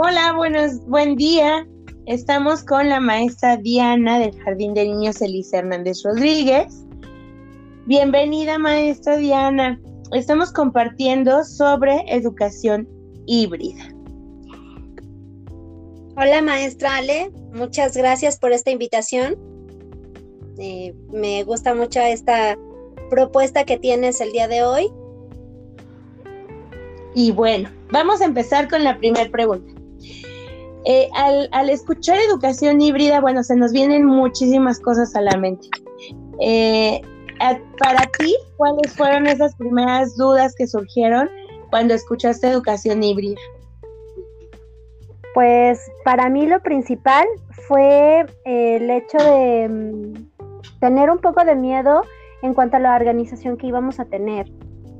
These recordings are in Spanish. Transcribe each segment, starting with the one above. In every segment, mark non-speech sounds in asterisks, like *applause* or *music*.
Hola, buenos, buen día. Estamos con la maestra Diana del Jardín de Niños Elisa Hernández Rodríguez. Bienvenida, maestra Diana. Estamos compartiendo sobre educación híbrida. Hola, maestra Ale. Muchas gracias por esta invitación. Eh, me gusta mucho esta propuesta que tienes el día de hoy. Y bueno, vamos a empezar con la primera pregunta. Eh, al, escuchar educación híbrida, bueno, se nos vienen muchísimas cosas a la mente. Eh, para ti, ¿cuáles fueron esas primeras dudas que surgieron cuando escuchaste educación híbrida? Pues para mí lo principal fue el hecho de mm, tener un poco de miedo en cuanto a la organización que íbamos a tener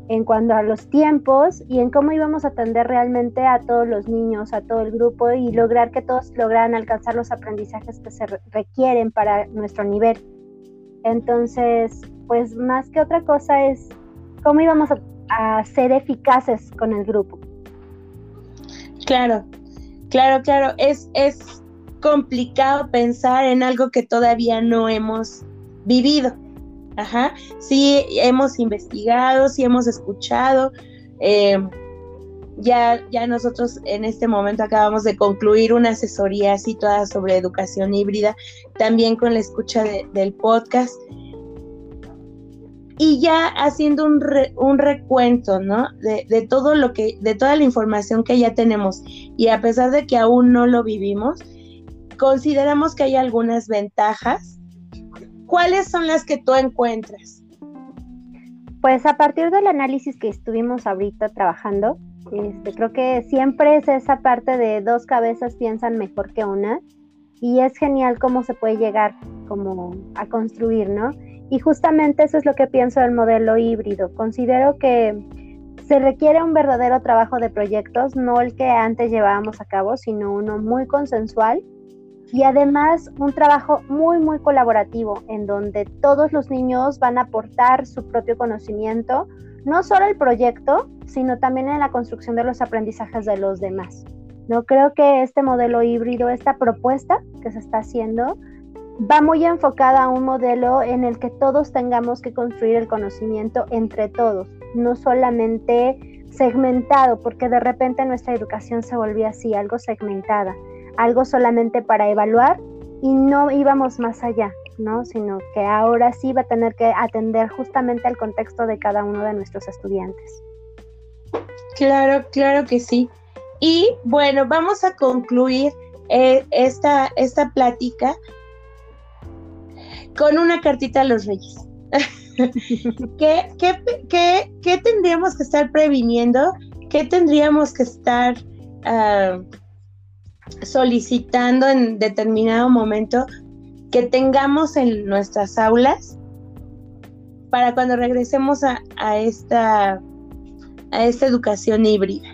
en cuanto a los tiempos y en cómo íbamos a atender realmente a todos los niños, a todo el grupo y lograr que todos lograran alcanzar los aprendizajes que se requieren para nuestro nivel. Entonces, pues más que otra cosa es cómo íbamos a, ser eficaces con el grupo. Claro, claro, claro. Es, es complicado pensar en algo que todavía no hemos vivido. Ajá, sí hemos investigado, sí hemos escuchado. Eh, ya, ya nosotros en este momento acabamos de concluir una asesoría así toda sobre educación híbrida, también con la escucha del podcast. Y ya haciendo un, un recuento, ¿no? De, de, todo lo que, de toda la información que ya tenemos. Y a pesar de que aún no lo vivimos, consideramos que hay algunas ventajas ¿cuáles son las que tú encuentras? Pues a partir del análisis que estuvimos ahorita trabajando, este, creo que siempre es esa parte de dos cabezas piensan mejor que una y es genial cómo se puede llegar como a construir, ¿no? Y justamente eso es lo que pienso del modelo híbrido. Considero que se requiere un verdadero trabajo de proyectos, no el que antes llevábamos a cabo, sino uno muy consensual y además un trabajo muy, muy colaborativo en donde todos los niños van a aportar su propio conocimiento, no solo el proyecto, sino también en la construcción de los aprendizajes de los demás. No creo que este modelo híbrido, esta propuesta que se está haciendo, va muy enfocada a un modelo en el que todos tengamos que construir el conocimiento entre todos, no solamente segmentado, porque de repente nuestra educación se volvía así, algo segmentada algo solamente para evaluar y no íbamos más allá, ¿no? Sino que ahora sí va a tener que atender justamente al contexto de cada uno de nuestros estudiantes. Claro, claro que sí. Y bueno, vamos a concluir eh, esta, esta plática con una cartita a los reyes. *laughs* ¿Qué, qué, tendríamos que estar previniendo? ¿Qué tendríamos que estar ah, solicitando en determinado momento que tengamos en nuestras aulas para cuando regresemos a, esta a esta educación híbrida.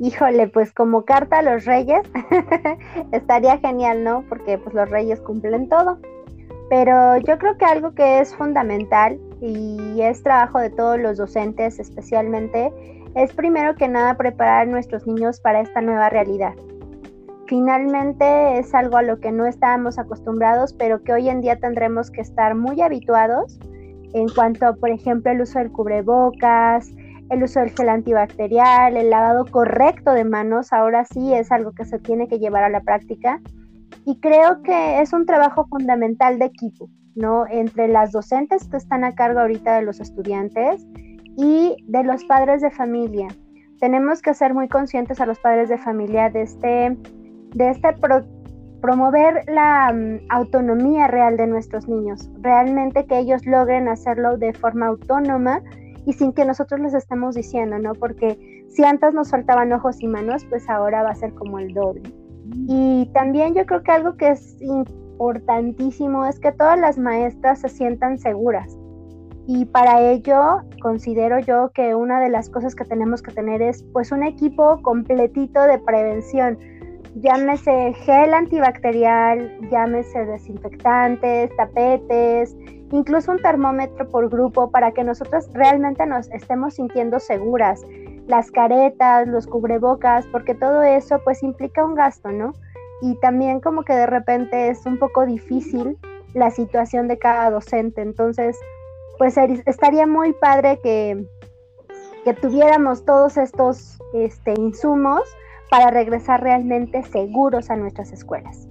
Híjole, pues como carta a los reyes, *laughs* estaría genial, ¿no? Porque pues los reyes cumplen todo. Pero yo creo que algo que es fundamental y es trabajo de todos los docentes especialmente es primero que nada preparar a nuestros niños para esta nueva realidad. Finalmente es algo a lo que no estábamos acostumbrados, pero que hoy en día tendremos que estar muy habituados en cuanto por ejemplo, el uso del cubrebocas, el uso del gel antibacterial, el lavado correcto de manos, ahora sí es algo que se tiene que llevar a la práctica. Y creo que es un trabajo fundamental de equipo, ¿no? Entre las docentes que están a cargo ahorita de los estudiantes y de los padres de familia. Tenemos que ser muy conscientes a los padres de familia de este, de este promover la mm, autonomía real de nuestros niños, realmente que ellos logren hacerlo de forma autónoma y sin que nosotros les estemos diciendo, ¿no? Porque si antes nos faltaban ojos y manos, pues ahora va a ser como el doble. Y también yo creo que algo que es importantísimo es que todas las maestras se sientan seguras, y para ello considero yo que una de las cosas que tenemos que tener es pues un equipo completito de prevención. Llámese gel antibacterial, llámese desinfectantes, tapetes, incluso un termómetro por grupo para que nosotros realmente nos estemos sintiendo seguras. las caretas, los cubrebocas, porque todo eso pues implica un gasto, ¿no? Y también como que de repente es un poco difícil la situación de cada docente, entonces pues estaría muy padre que, que tuviéramos todos estos este, insumos para regresar realmente seguros a nuestras escuelas.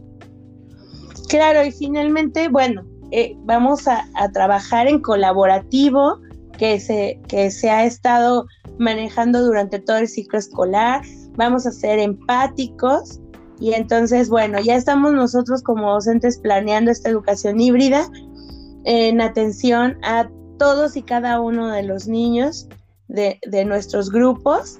Claro, y finalmente, bueno, eh, vamos a, trabajar en colaborativo que se, que se ha estado manejando durante todo el ciclo escolar, vamos a ser empáticos y entonces, bueno, ya estamos nosotros como docentes planeando esta educación híbrida en atención a todos y cada uno de los niños de, nuestros grupos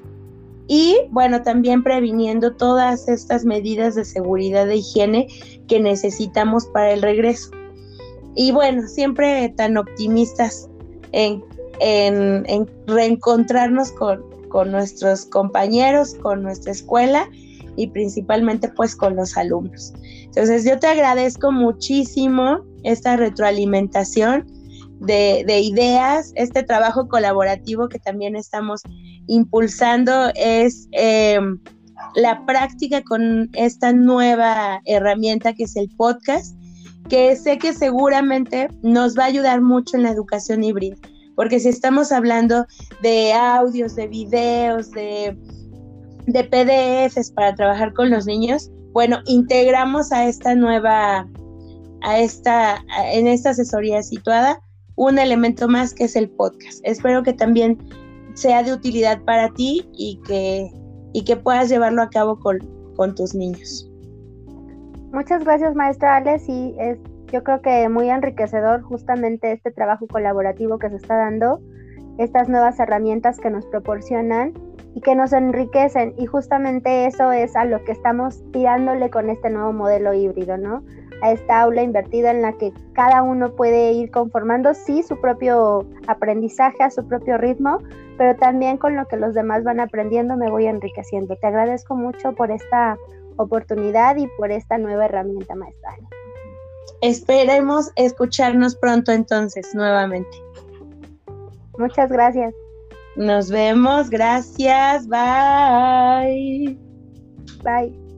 y bueno, también previniendo todas estas medidas de seguridad de higiene que necesitamos para el regreso. Y bueno, siempre tan optimistas en, reencontrarnos con, con nuestros compañeros, con nuestra escuela y principalmente pues con los alumnos. Entonces yo te agradezco muchísimo esta retroalimentación de, ideas, este trabajo colaborativo que también estamos impulsando es em, la práctica con esta nueva herramienta que es el podcast, que sé que seguramente nos va a ayudar mucho en la educación híbrida, porque si estamos hablando de audios, de videos, de, de PDFs para trabajar con los niños, bueno, integramos a esta nueva, a esta, en esta asesoría situada, un elemento más que es el podcast. Espero que también sea de utilidad para ti y que, y que puedas llevarlo a cabo con, con tus niños. Muchas gracias, maestra Alex. Y es, yo creo que muy enriquecedor justamente este trabajo colaborativo que se está dando, estas nuevas herramientas que nos proporcionan y que nos enriquecen. Y justamente eso es a lo que estamos tirándole con este nuevo modelo híbrido, ¿no? A esta aula invertida en la que cada uno puede ir conformando, sí, su propio aprendizaje a su propio ritmo, pero también con lo que los demás van aprendiendo me voy enriqueciendo. Te agradezco mucho por esta oportunidad y por esta nueva herramienta, maestra. Esperemos escucharnos pronto entonces nuevamente. Muchas gracias. Nos vemos, gracias, bye. Bye.